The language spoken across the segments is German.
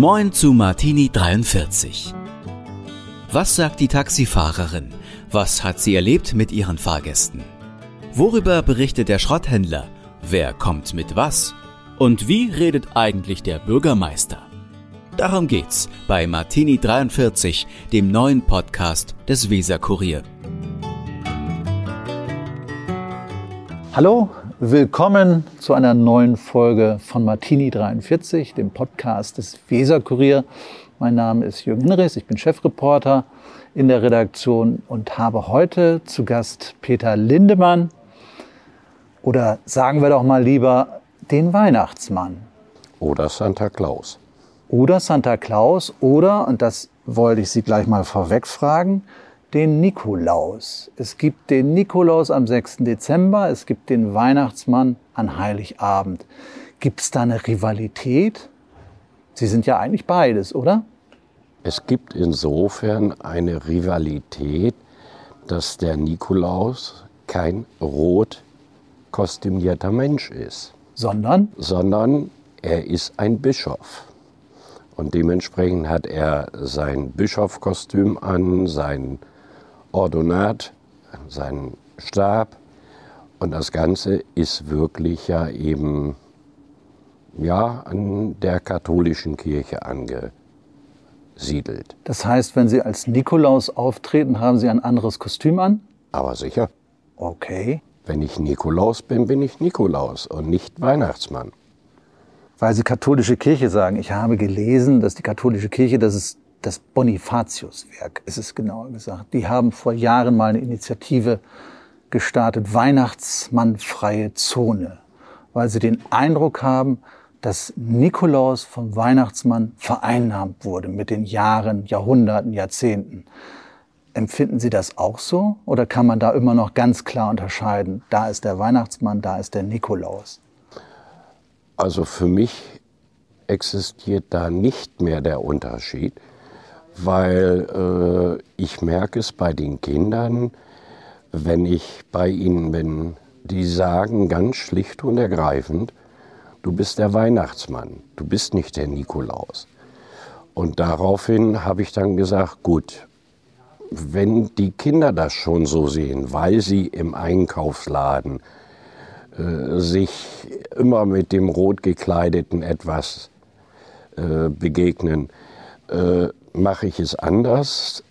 Moin zu Martini 43. Was sagt die Taxifahrerin? Was hat sie erlebt mit ihren Fahrgästen? Worüber berichtet der Schrotthändler? Wer kommt mit was? Und wie redet eigentlich der Bürgermeister? Darum geht's bei Martini 43, dem neuen Podcast des Weser Kurier. Hallo, willkommen zu einer neuen Folge von Martini 43, dem Podcast des Weser Kurier. Mein Name ist Jürgen Hinrichs, ich bin Chefreporter in der Redaktion und habe heute zu Gast Peter Lindemann oder sagen wir doch mal lieber den Weihnachtsmann. Oder Santa Claus. Oder Santa Claus oder, und das wollte ich Sie gleich mal vorweg fragen, den Nikolaus. Es gibt den Nikolaus am 6. Dezember, es gibt den Weihnachtsmann an Heiligabend. Gibt es da eine Rivalität? Sie sind ja eigentlich beides, oder? Es gibt insofern eine Rivalität, dass der Nikolaus kein rot kostümierter Mensch ist. Sondern? Sondern er ist ein Bischof. Und dementsprechend hat er sein Bischofkostüm an, sein Ordonat, seinen Stab. Und das Ganze ist wirklich ja eben ja, an der katholischen Kirche angesiedelt. Das heißt, wenn Sie als Nikolaus auftreten, haben Sie ein anderes Kostüm an? Aber sicher. Okay. Wenn ich Nikolaus bin, bin ich Nikolaus und nicht Weihnachtsmann weil Sie katholische Kirche sagen. Ich habe gelesen, dass die katholische Kirche, das ist das Bonifatiuswerk, ist es genauer gesagt. Die haben vor Jahren mal eine Initiative gestartet, Weihnachtsmannfreie Zone, weil sie den Eindruck haben, dass Nikolaus vom Weihnachtsmann vereinnahmt wurde mit den Jahren, Jahrhunderten, Jahrzehnten. Empfinden Sie das auch so oder kann man da immer noch ganz klar unterscheiden? Da ist der Weihnachtsmann, da ist der Nikolaus. Also für mich existiert da nicht mehr der Unterschied, weil äh, ich merke es bei den Kindern, wenn ich bei ihnen bin, die sagen ganz schlicht und ergreifend, du bist der Weihnachtsmann, du bist nicht der Nikolaus. Und daraufhin habe ich dann gesagt, gut, wenn die Kinder das schon so sehen, weil sie im Einkaufsladen äh, sich immer mit dem rot gekleideten etwas äh, begegnen, äh, mache ich es anders.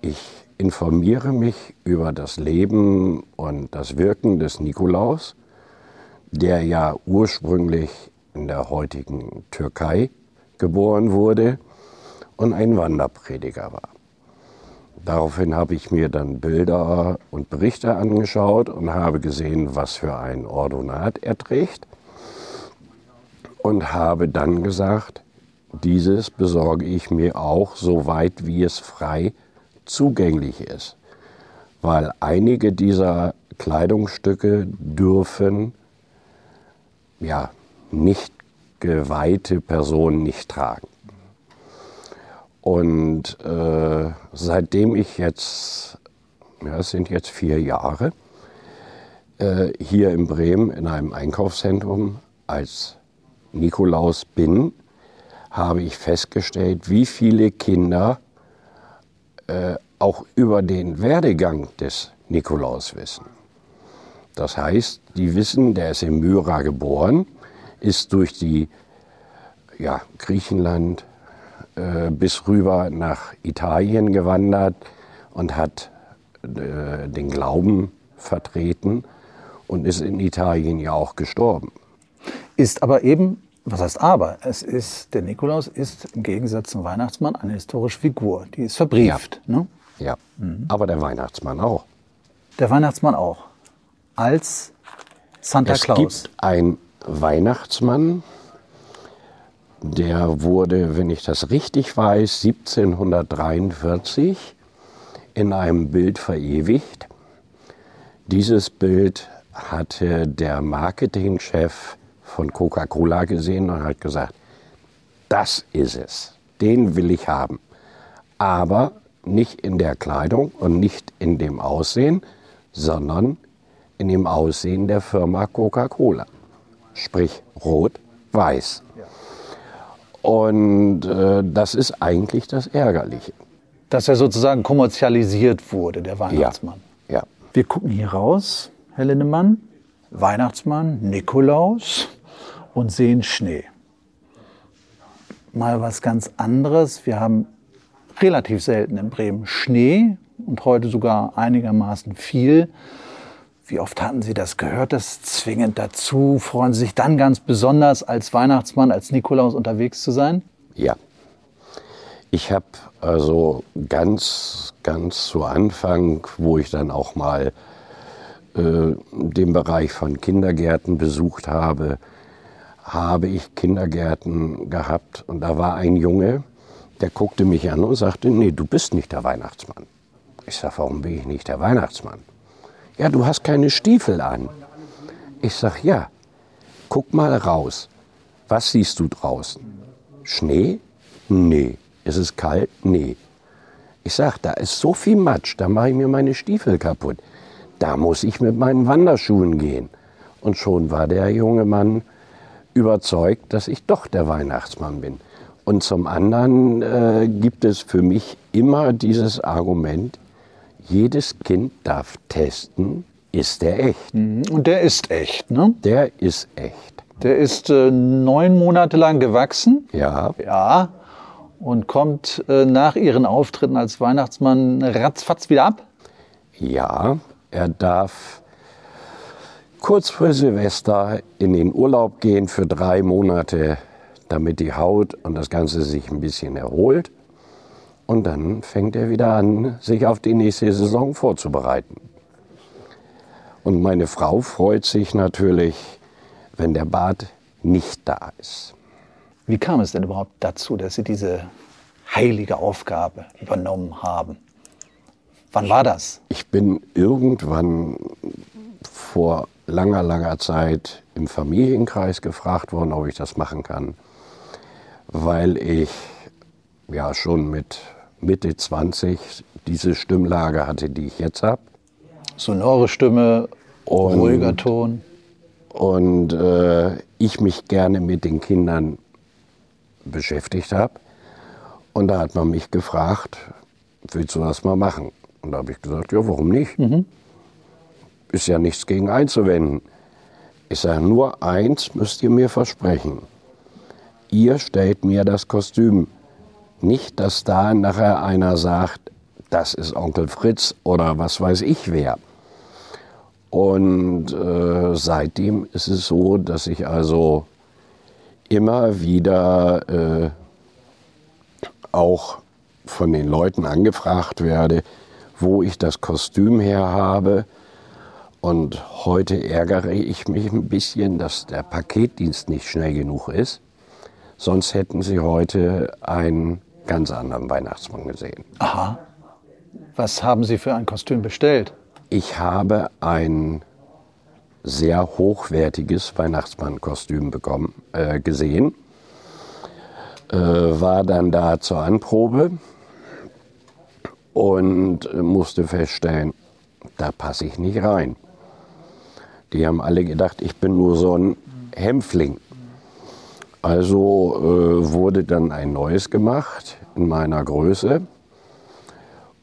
Ich informiere mich über das Leben und das Wirken des Nikolaus, der ja ursprünglich in der heutigen Türkei geboren wurde und ein Wanderprediger war. Daraufhin habe ich mir dann Bilder und Berichte angeschaut und habe gesehen, was für ein Ordonat er trägt. Und habe dann gesagt, dieses besorge ich mir auch so weit, wie es frei zugänglich ist. Weil einige dieser Kleidungsstücke dürfen ja nicht geweihte Personen nicht tragen. Und äh, seitdem ich jetzt, ja, es sind jetzt vier Jahre, äh, hier in Bremen in einem Einkaufszentrum als Nikolaus bin, habe ich festgestellt, wie viele Kinder äh, auch über den Werdegang des Nikolaus wissen. Das heißt, die wissen, der ist in Myra geboren, ist durch die ja, Griechenland, äh, bis rüber nach Italien gewandert und hat äh, den Glauben vertreten und ist in Italien ja auch gestorben. Ist aber eben, was heißt aber? Es ist, der Nikolaus ist im Gegensatz zum Weihnachtsmann eine historische Figur. Die ist verbrieft. Ja, ne? ja. Mhm. aber der Weihnachtsmann auch. Der Weihnachtsmann auch. Als Santa es Claus. Es gibt einen Weihnachtsmann, der wurde, wenn ich das richtig weiß, 1743 in einem Bild verewigt. Dieses Bild hatte der Marketingchef von Coca-Cola gesehen und hat gesagt, das ist es, den will ich haben. Aber nicht in der Kleidung und nicht in dem Aussehen, sondern in dem Aussehen der Firma Coca-Cola. Sprich rot-weiß. Und äh, das ist eigentlich das Ärgerliche. Dass er sozusagen kommerzialisiert wurde, der Weihnachtsmann. Ja. ja. Wir gucken hier raus, Herr Lindemann, Weihnachtsmann, Nikolaus und sehen Schnee. Mal was ganz anderes. Wir haben relativ selten in Bremen Schnee und heute sogar einigermaßen viel. Wie oft hatten Sie das gehört? Das zwingend dazu. Freuen Sie sich dann ganz besonders als Weihnachtsmann, als Nikolaus unterwegs zu sein? Ja. Ich habe also ganz, ganz zu Anfang, wo ich dann auch mal äh, den Bereich von Kindergärten besucht habe, habe ich Kindergärten gehabt und da war ein Junge, der guckte mich an und sagte, nee, du bist nicht der Weihnachtsmann. Ich sage, warum bin ich nicht der Weihnachtsmann? Ja, du hast keine Stiefel an. Ich sag, ja, guck mal raus. Was siehst du draußen? Schnee? Nee. Ist es kalt? Nee. Ich sag, da ist so viel Matsch, da mache ich mir meine Stiefel kaputt. Da muss ich mit meinen Wanderschuhen gehen. Und schon war der junge Mann überzeugt, dass ich doch der Weihnachtsmann bin. Und zum anderen äh, gibt es für mich immer dieses Argument, jedes Kind darf testen, ist der echt. Mhm. Und der ist echt, ne? Der ist echt. Der ist äh, neun Monate lang gewachsen. Ja. Ja. Und kommt äh, nach Ihren Auftritten als Weihnachtsmann ratzfatz wieder ab? Ja, er darf kurz vor Silvester in den Urlaub gehen für drei Monate, damit die Haut und das Ganze sich ein bisschen erholt. Und dann fängt er wieder an, sich auf die nächste Saison vorzubereiten. Und meine Frau freut sich natürlich, wenn der Bart nicht da ist. Wie kam es denn überhaupt dazu, dass Sie diese heilige Aufgabe übernommen haben? Wann war das? Ich bin irgendwann vor langer, langer Zeit im Familienkreis gefragt worden, ob ich das machen kann, weil ich ja schon mit Mitte 20 diese Stimmlage hatte, die ich jetzt habe. Sonore Stimme, und, ruhiger Ton. Und äh, ich mich gerne mit den Kindern beschäftigt habe. Und da hat man mich gefragt, willst du das mal machen? Und da habe ich gesagt, ja, warum nicht? Mhm. Ist ja nichts gegen einzuwenden. Ich sage, nur eins müsst ihr mir versprechen. Ihr stellt mir das Kostüm. Nicht, dass da nachher einer sagt, das ist Onkel Fritz oder was weiß ich wer. Und äh, seitdem ist es so, dass ich also immer wieder äh, auch von den Leuten angefragt werde, wo ich das Kostüm her habe. Und heute ärgere ich mich ein bisschen, dass der Paketdienst nicht schnell genug ist. Sonst hätten Sie heute einen ganz anderen Weihnachtsmann gesehen. Aha. Was haben Sie für ein Kostüm bestellt? Ich habe ein sehr hochwertiges Weihnachtsmannkostüm bekommen, äh, gesehen. Äh, war dann da zur Anprobe und musste feststellen, da passe ich nicht rein. Die haben alle gedacht, ich bin nur so ein Hämpfling. Also äh, wurde dann ein neues gemacht in meiner Größe.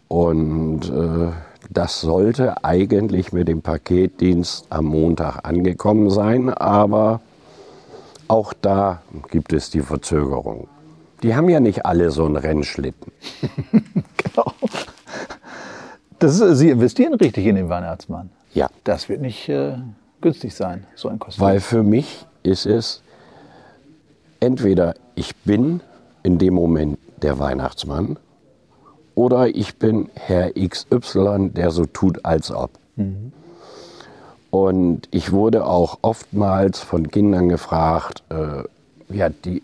Und äh, das sollte eigentlich mit dem Paketdienst am Montag angekommen sein, aber auch da gibt es die Verzögerung. Die haben ja nicht alle so einen Rennschlitten. genau. Das ist, Sie investieren richtig in den Weihnachtsmann. Ja. Das wird nicht äh, günstig sein, so ein Kostüm. Weil für mich ist es entweder ich bin in dem Moment der Weihnachtsmann oder ich bin Herr XY, der so tut, als ob. Mhm. Und ich wurde auch oftmals von Kindern gefragt, äh, ja, die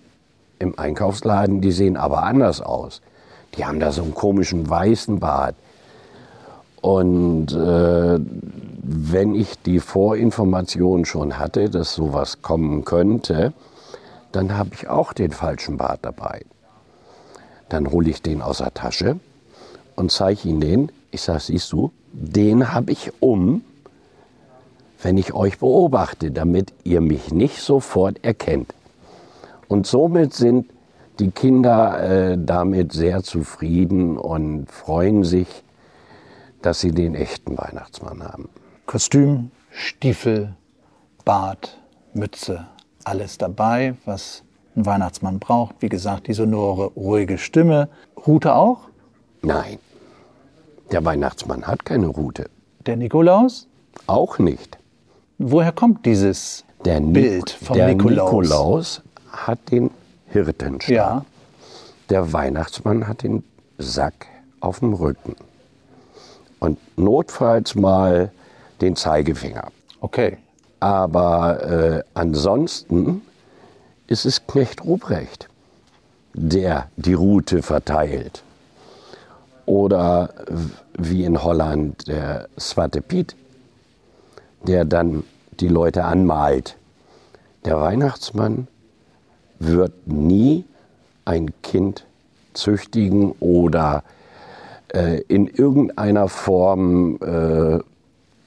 im Einkaufsladen, die sehen aber anders aus. Die haben da so einen komischen weißen Bart. Und äh, wenn ich die Vorinformation schon hatte, dass sowas kommen könnte, dann habe ich auch den falschen Bart dabei. Dann hole ich den aus der Tasche und zeige ihn den. Ich sage, siehst du, den habe ich um, wenn ich euch beobachte, damit ihr mich nicht sofort erkennt. Und somit sind die Kinder äh, damit sehr zufrieden und freuen sich, dass sie den echten Weihnachtsmann haben. Kostüm, Stiefel, Bart, Mütze, alles dabei, was ein Weihnachtsmann braucht. Wie gesagt, die sonore, ruhige Stimme. Rute auch? Nein, der Weihnachtsmann hat keine Rute. Der Nikolaus? Auch nicht. Woher kommt dieses Der Bild vom der Nikolaus? Nikolaus hat den Hirtenstab. Ja, Der Weihnachtsmann hat den Sack auf dem Rücken. Und notfalls mal den Zeigefinger. okay. Aber äh, ansonsten ist es Knecht Ruprecht, der die Route verteilt. Oder wie in Holland der Zwarte Piet, der dann die Leute anmalt. Der Weihnachtsmann wird nie ein Kind züchtigen oder äh, in irgendeiner Form äh,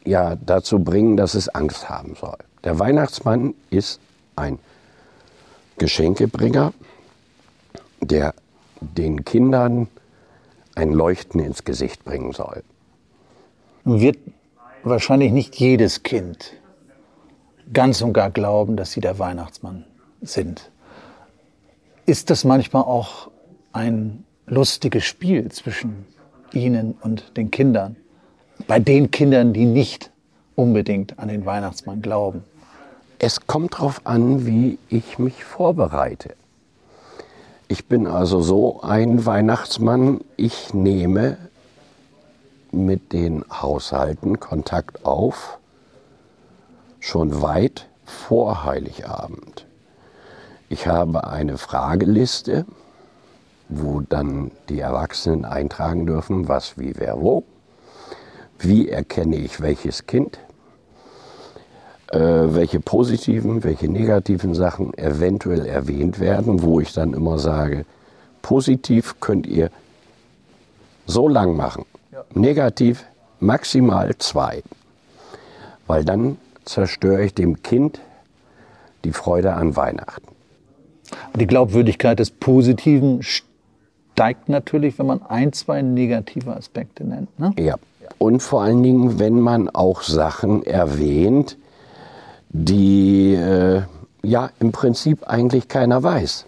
ja, dazu bringen, dass es Angst haben soll. Der Weihnachtsmann ist ein Geschenkebringer, der den Kindern ein Leuchten ins Gesicht bringen soll. Wird wahrscheinlich nicht jedes Kind ganz und gar glauben, dass sie der Weihnachtsmann sind. Ist das manchmal auch ein lustiges Spiel zwischen Ihnen und den Kindern? Bei den Kindern, die nicht unbedingt an den Weihnachtsmann glauben. Es kommt darauf an, wie ich mich vorbereite. Ich bin also so ein Weihnachtsmann, ich nehme mit den Haushalten Kontakt auf, schon weit vor Heiligabend. Ich habe eine Frageliste, wo dann die Erwachsenen eintragen dürfen, was, wie, wer, wo. Wie erkenne ich welches Kind? äh, welche positiven, welche negativen Sachen eventuell erwähnt werden, wo ich dann immer sage, positiv könnt ihr so lang machen, negativ maximal zwei, weil dann zerstöre ich dem Kind die Freude an Weihnachten. Die Glaubwürdigkeit des Positiven steigt natürlich, wenn man ein, zwei negative Aspekte nennt. Ne? Ja. Und vor allen Dingen, wenn man auch Sachen erwähnt, die äh, ja im Prinzip eigentlich keiner weiß.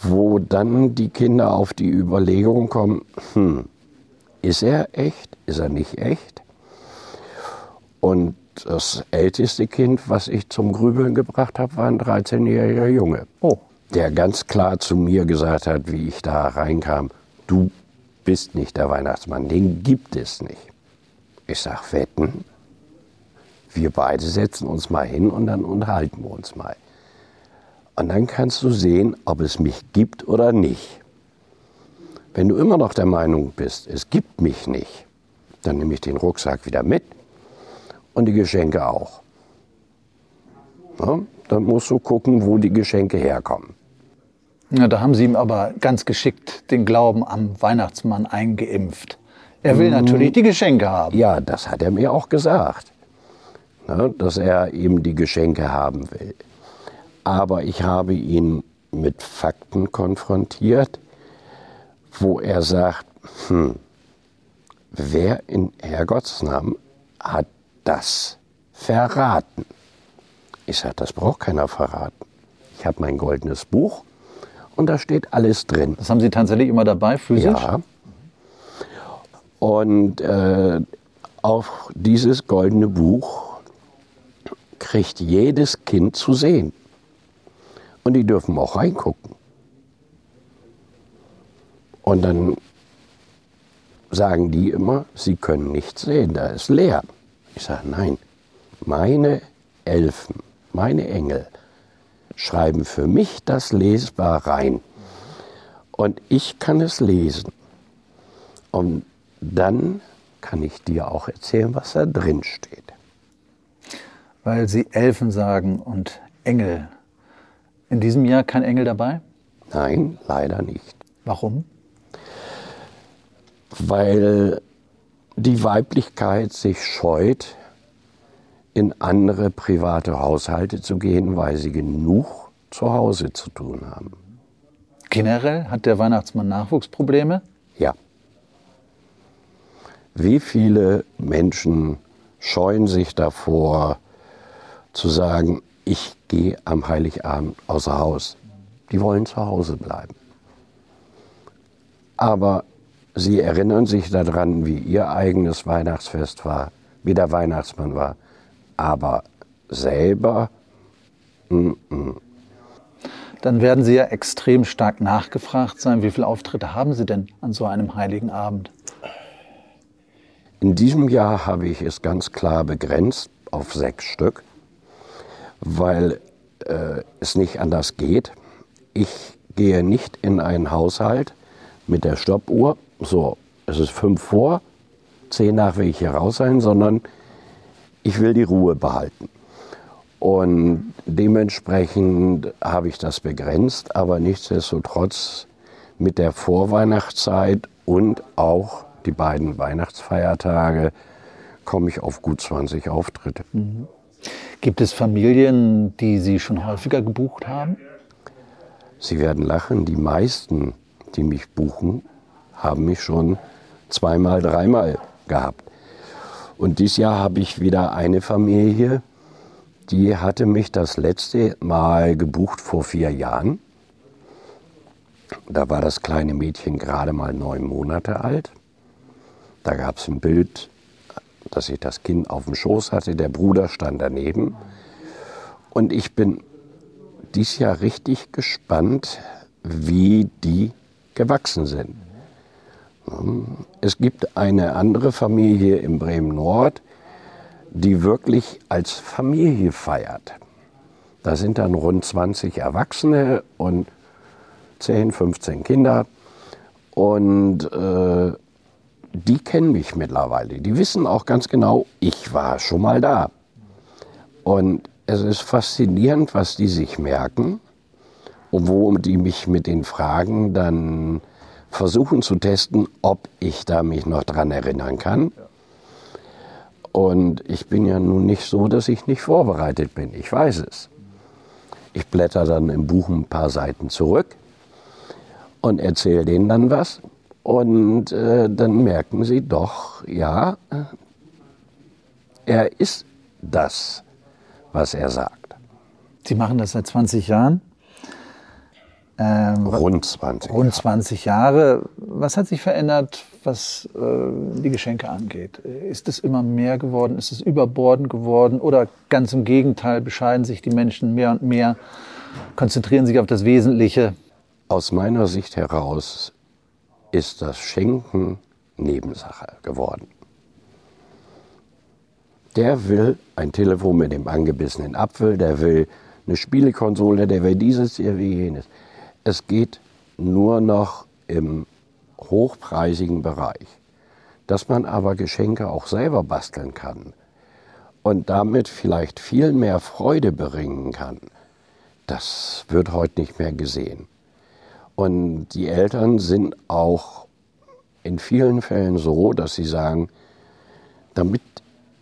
Wo dann die Kinder auf die Überlegung kommen, hm, ist er echt, ist er nicht echt? Und das älteste Kind, was ich zum Grübeln gebracht habe, war ein 13-jähriger Junge Oh, der ganz klar zu mir gesagt hat, wie ich da reinkam, du bist nicht der Weihnachtsmann, den gibt es nicht. Ich sag, wetten, wir beide setzen uns mal hin und dann unterhalten wir uns mal. Und dann kannst du sehen, ob es mich gibt oder nicht. Wenn du immer noch der Meinung bist, es gibt mich nicht, dann nehme ich den Rucksack wieder mit und die Geschenke auch. Ja, dann musst du gucken, wo die Geschenke herkommen. Ja, da haben Sie ihm aber ganz geschickt den Glauben am Weihnachtsmann eingeimpft. Er will natürlich die Geschenke haben. Ja, das hat er mir auch gesagt, ne, dass er eben die Geschenke haben will. Aber ich habe ihn mit Fakten konfrontiert, wo er sagt, hm, wer in Herrgotts Namen hat das verraten? Ich sage, das braucht keiner verraten. Ich habe mein goldenes Buch und da steht alles drin. Das haben Sie tatsächlich immer dabei, physisch? Ja. Und äh, auch dieses goldene Buch kriegt jedes Kind zu sehen. Und die dürfen auch reingucken. Und dann sagen die immer, sie können nichts sehen, da ist leer. Ich sage, nein, meine Elfen, meine Engel schreiben für mich das lesbar rein. Und ich kann es lesen. Und dann kann ich dir auch erzählen, was da drin steht. Weil Sie Elfen sagen und Engel. In diesem Jahr kein Engel dabei? Nein, leider nicht. Warum? Weil die Weiblichkeit sich scheut, in andere private Haushalte zu gehen, weil sie genug zu Hause zu tun haben. Generell hat der Weihnachtsmann Nachwuchsprobleme? Ja. Wie viele Menschen scheuen sich davor zu sagen, ich gehe am Heiligabend außer Haus. Die wollen zu Hause bleiben. Aber sie erinnern sich daran, wie ihr eigenes Weihnachtsfest war, wie der Weihnachtsmann war. Aber selber, mm -mm. Dann werden Sie ja extrem stark nachgefragt sein. Wie viele Auftritte haben Sie denn an so einem heiligen Abend? In diesem Jahr habe ich es ganz klar begrenzt auf sechs Stück, weil äh, es nicht anders geht. Ich gehe nicht in einen Haushalt mit der Stoppuhr, so, es ist fünf vor, zehn nach will ich hier raus sein, sondern ich will die Ruhe behalten. Und dementsprechend habe ich das begrenzt, aber nichtsdestotrotz mit der Vorweihnachtszeit und auch die beiden Weihnachtsfeiertage komme ich auf gut 20 Auftritte. Mhm. Gibt es Familien, die Sie schon häufiger gebucht haben? Sie werden lachen, die meisten, die mich buchen, haben mich schon zweimal, dreimal gehabt. Und dieses Jahr habe ich wieder eine Familie, die hatte mich das letzte Mal gebucht vor vier Jahren. Da war das kleine Mädchen gerade mal neun Monate alt. Da gab es ein Bild, dass ich das Kind auf dem Schoß hatte. Der Bruder stand daneben. Und ich bin dieses Jahr richtig gespannt, wie die gewachsen sind. Es gibt eine andere Familie in Bremen Nord, die wirklich als Familie feiert. Da sind dann rund 20 Erwachsene und 10, 15 Kinder. Und äh, die kennen mich mittlerweile. Die wissen auch ganz genau, ich war schon mal da. Und es ist faszinierend, was die sich merken und wo die mich mit den Fragen dann versuchen zu testen, ob ich da mich noch dran erinnern kann. Und ich bin ja nun nicht so, dass ich nicht vorbereitet bin. Ich weiß es. Ich blätter dann im Buch ein paar Seiten zurück und erzähle denen dann was. Und äh, dann merken sie doch, ja, er ist das, was er sagt. Sie machen das seit 20 Jahren? Ähm, rund 20. Rund 20 Jahre. Was hat sich verändert, was äh, die Geschenke angeht? Ist es immer mehr geworden? Ist es überbordend geworden? Oder ganz im Gegenteil, bescheiden sich die Menschen mehr und mehr, konzentrieren sich auf das Wesentliche? Aus meiner Sicht heraus ist das Schenken Nebensache geworden. Der will ein Telefon mit dem angebissenen Apfel, der will eine Spielekonsole, der will dieses, der will jenes. Es geht nur noch im hochpreisigen Bereich. Dass man aber Geschenke auch selber basteln kann und damit vielleicht viel mehr Freude bringen kann, das wird heute nicht mehr gesehen. Und die Eltern sind auch in vielen Fällen so, dass sie sagen, damit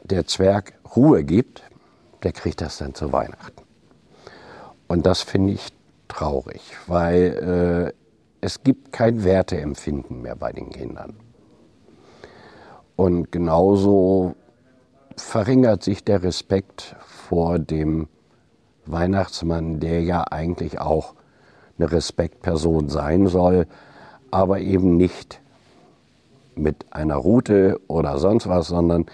der Zwerg Ruhe gibt, der kriegt das dann zu Weihnachten. Und das finde ich traurig, weil äh, es gibt kein Werteempfinden mehr bei den Kindern. Und genauso verringert sich der Respekt vor dem Weihnachtsmann, der ja eigentlich auch eine Respektperson sein soll, aber eben nicht mit einer Route oder sonst was, sondern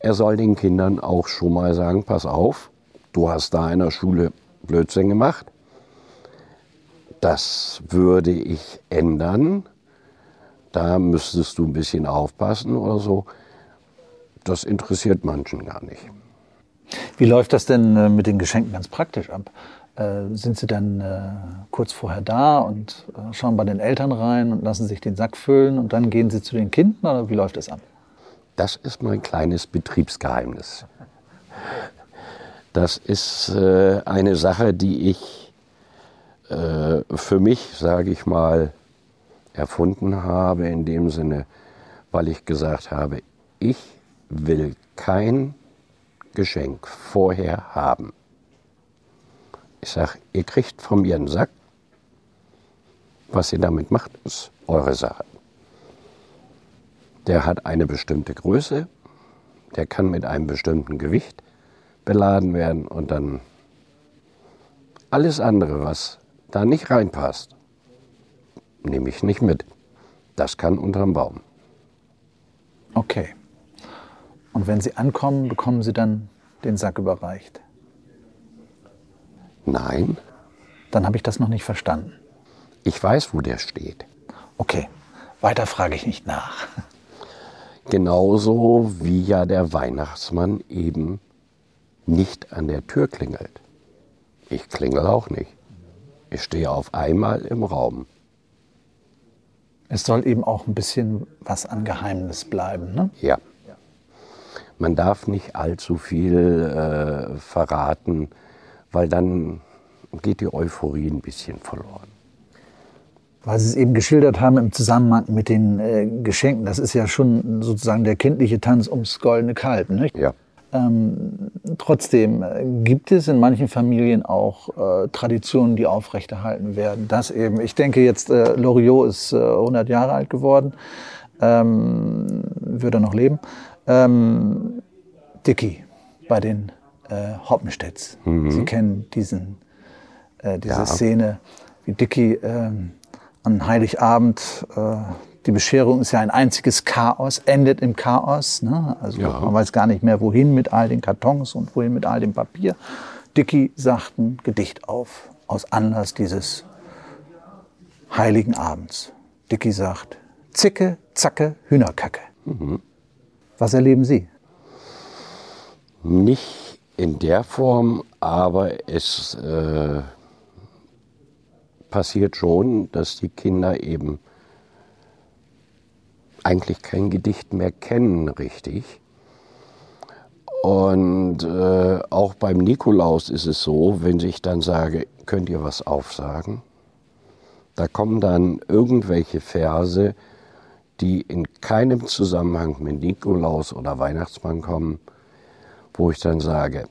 er soll den Kindern auch schon mal sagen, pass auf, du hast da in der Schule Blödsinn gemacht, das würde ich ändern. Da müsstest du ein bisschen aufpassen oder so. Das interessiert manchen gar nicht. Wie läuft das denn äh, mit den Geschenken ganz praktisch ab? Äh, sind Sie dann äh, kurz vorher da und schauen bei den Eltern rein und lassen sich den Sack füllen und dann gehen Sie zu den Kindern oder wie läuft das ab? Das ist mein kleines Betriebsgeheimnis. Das ist eine Sache, die ich äh, für mich, sage ich mal, erfunden habe, in dem Sinne, weil ich gesagt habe, ich will kein Geschenk vorher haben. Ich sage, ihr kriegt von mir einen Sack. Was ihr damit macht, ist eure Sache. Der hat eine bestimmte Größe, der kann mit einem bestimmten Gewicht beladen werden und dann alles andere, was da nicht reinpasst, nehme ich nicht mit. Das kann unterm Baum. Okay. Und wenn Sie ankommen, bekommen Sie dann den Sack überreicht? Nein, Dann habe ich das noch nicht verstanden. ich weiß, wo der steht. Okay, weiter frage ich nicht nach. Genauso wie ja der Weihnachtsmann eben nicht an der Tür klingelt. Ich klingel auch nicht. Ich stehe auf einmal im Raum. Es soll eben auch ein bisschen was an Geheimnis bleiben. Ne? Ja. Man darf nicht allzu viel äh, verraten, weil dann geht die Euphorie ein bisschen verloren. Weil Sie es eben geschildert haben im Zusammenhang mit den äh, Geschenken. Das ist ja schon sozusagen der kindliche Tanz ums goldene Kalb. Nicht? Ja. Ähm, trotzdem gibt es in manchen Familien auch äh, Traditionen, die aufrechterhalten werden. Das eben, ich denke jetzt, äh, Loriot ist äh, 100 Jahre alt geworden, ähm, würde er noch leben. Ähm, Dicky bei den äh, Hoppenstedts. Sie kennen diesen, äh, diese Ja. Szene, wie Dicky ähm, an Heiligabend, äh, die Bescherung ist ja ein einziges Chaos, endet im Chaos. Ne? Also Ja. man weiß gar nicht mehr, wohin mit all den Kartons und wohin mit all dem Papier. Dicky sagt ein Gedicht auf, aus Anlass dieses heiligen Abends. Dicky sagt, Zicke, Zacke, Hühnerkacke. Was erleben Sie? Nicht in der Form, aber es äh, passiert schon, dass die Kinder eben eigentlich kein Gedicht mehr kennen, richtig. Und äh, auch beim Nikolaus ist es so, wenn ich dann sage, könnt ihr was aufsagen? Da kommen dann irgendwelche Verse, die in keinem Zusammenhang mit Nikolaus oder Weihnachtsmann kommen, wo ich dann sage,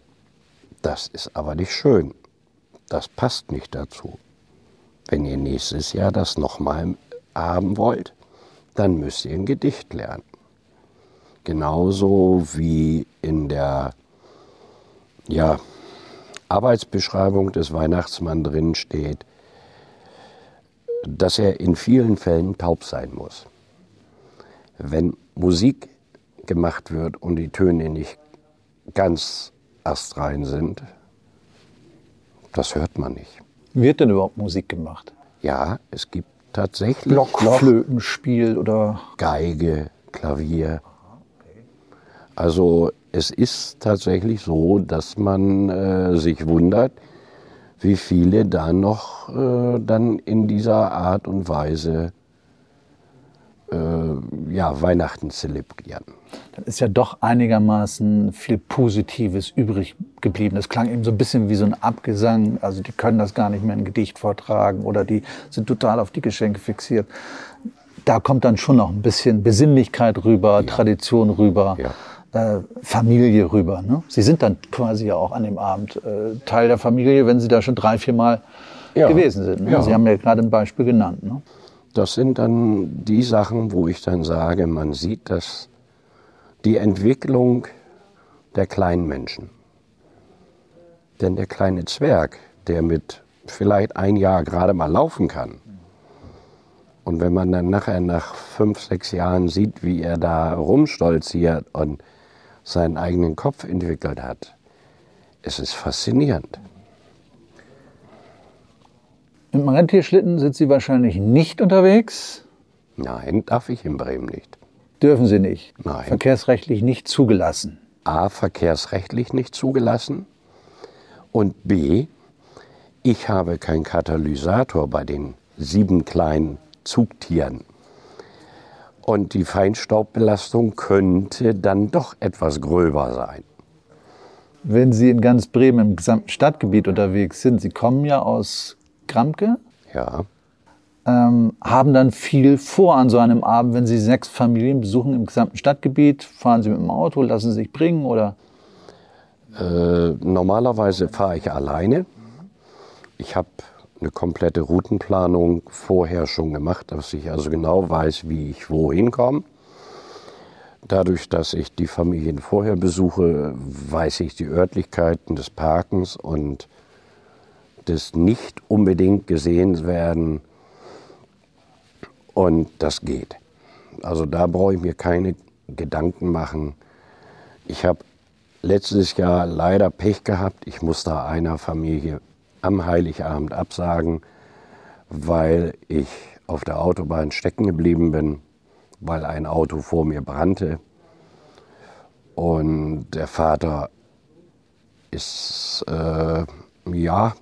das ist aber nicht schön, das passt nicht dazu. Wenn ihr nächstes Jahr das nochmal haben wollt, dann müsst ihr ein Gedicht lernen. Genauso wie in der ja, Arbeitsbeschreibung des Weihnachtsmann drin steht, dass er in vielen Fällen taub sein muss. Wenn Musik gemacht wird und die Töne nicht ganz astrein sind, das hört man nicht. Wird denn überhaupt Musik gemacht? Ja, es gibt tatsächlich Blockflötenspiel oder Geige, Klavier. Also es ist tatsächlich so, dass man äh, sich wundert, wie viele da noch äh, dann in dieser Art und Weise ja, Weihnachten zelebrieren. dann ist ja doch einigermaßen viel Positives übrig geblieben. Das klang eben so ein bisschen wie so ein Abgesang. Also die können das gar nicht mehr in Gedicht vortragen oder die sind total auf die Geschenke fixiert. Da kommt dann schon noch ein bisschen Besinnlichkeit rüber, Tradition rüber, äh, Familie rüber. Ne? Sie sind dann quasi ja auch an dem Abend äh, Teil der Familie, wenn Sie da schon drei, vier Mal Ja. gewesen sind. Ne? Ja. Sie haben ja gerade ein Beispiel genannt. Ne? Das sind dann die Sachen, wo ich dann sage, man sieht das, die Entwicklung der kleinen Menschen. Denn der kleine Zwerg, der mit vielleicht ein Jahr gerade mal laufen kann, und wenn man dann nachher nach fünf, sechs Jahren sieht, wie er da rumstolziert und seinen eigenen Kopf entwickelt hat, es ist faszinierend. Mit dem Rentierschlitten sind Sie wahrscheinlich nicht unterwegs. Nein, darf ich in Bremen nicht. Dürfen Sie nicht. Nein. Verkehrsrechtlich nicht zugelassen. A, verkehrsrechtlich nicht zugelassen und B, ich habe keinen Katalysator bei den sieben kleinen Zugtieren. Und die Feinstaubbelastung könnte dann doch etwas gröber sein. Wenn Sie in ganz Bremen im gesamten Stadtgebiet unterwegs sind, Sie kommen ja aus Gramke, Ja, ähm, haben dann viel vor an so einem Abend, wenn Sie sechs Familien besuchen im gesamten Stadtgebiet. Fahren Sie mit dem Auto, lassen Sie sich bringen oder äh, normalerweise fahre ich alleine. ich habe eine komplette Routenplanung vorher schon gemacht, dass ich also genau weiß, wie ich wohin komme. Dadurch, dass ich die Familien vorher besuche, weiß ich die Örtlichkeiten des Parkens und des nicht unbedingt gesehen werden. Und das geht. Also da brauche ich mir keine Gedanken machen. Ich habe letztes Jahr leider Pech gehabt. Ich musste einer Familie am Heiligabend absagen, weil ich auf der Autobahn stecken geblieben bin, weil ein Auto vor mir brannte. Und der Vater ist äh, ja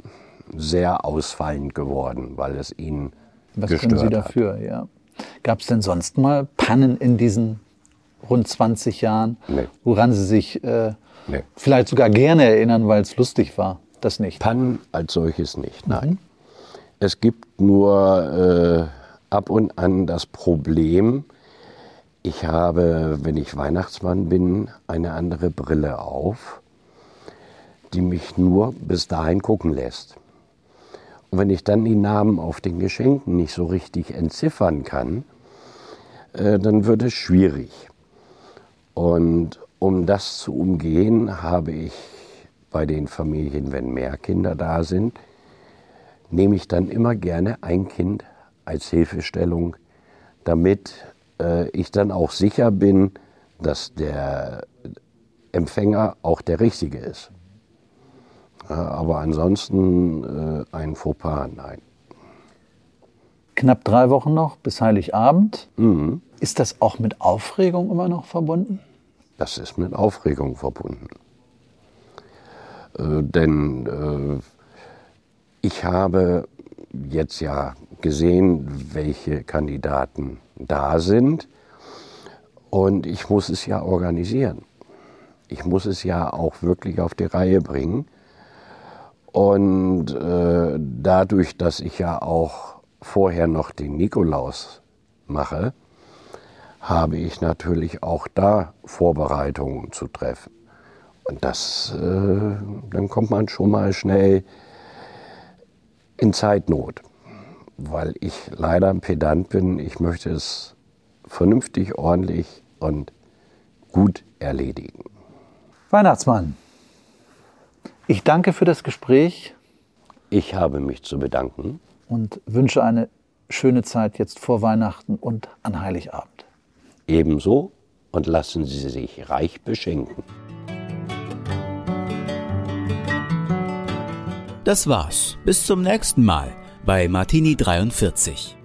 sehr ausfallend geworden, weil es ihn Was gestört können Sie dafür? Ja. Gab es denn sonst mal Pannen in diesen rund 20 Jahren, Nee. woran Sie sich äh, Nee. vielleicht sogar gerne erinnern, weil es lustig war? Das nicht. Pannen als solches nicht, nein. Es gibt nur äh, ab und an das Problem, ich habe, wenn ich Weihnachtsmann bin, eine andere Brille auf, die mich nur bis dahin gucken lässt. Und wenn ich dann die Namen auf den Geschenken nicht so richtig entziffern kann, äh, dann wird es schwierig. Und um das zu umgehen, habe ich bei den Familien, wenn mehr Kinder da sind, nehme ich dann immer gerne ein Kind als Hilfestellung, damit äh, ich dann auch sicher bin, dass der Empfänger auch der Richtige ist. Ja, aber ansonsten äh, ein Fauxpas, nein. Knapp drei Wochen noch bis Heiligabend. Mhm. Ist das auch mit Aufregung immer noch verbunden? Das ist mit Aufregung verbunden. Äh, denn äh, ich habe jetzt ja gesehen, welche Kandidaten da sind und ich muss es ja organisieren. Ich muss es ja auch wirklich auf die Reihe bringen. Und äh, dadurch, dass ich ja auch vorher noch den Nikolaus mache, habe ich natürlich auch da Vorbereitungen zu treffen. Und das, äh, dann kommt man schon mal schnell in Zeitnot, weil ich leider ein Pedant bin. Ich möchte es vernünftig, ordentlich und gut erledigen. Weihnachtsmann, ich danke für das Gespräch Ich habe mich zu bedanken. und wünsche eine schöne Zeit jetzt vor Weihnachten und an Heiligabend. Ebenso und lassen Sie sich reich beschenken. Das war's. Bis zum nächsten Mal bei Martini 43.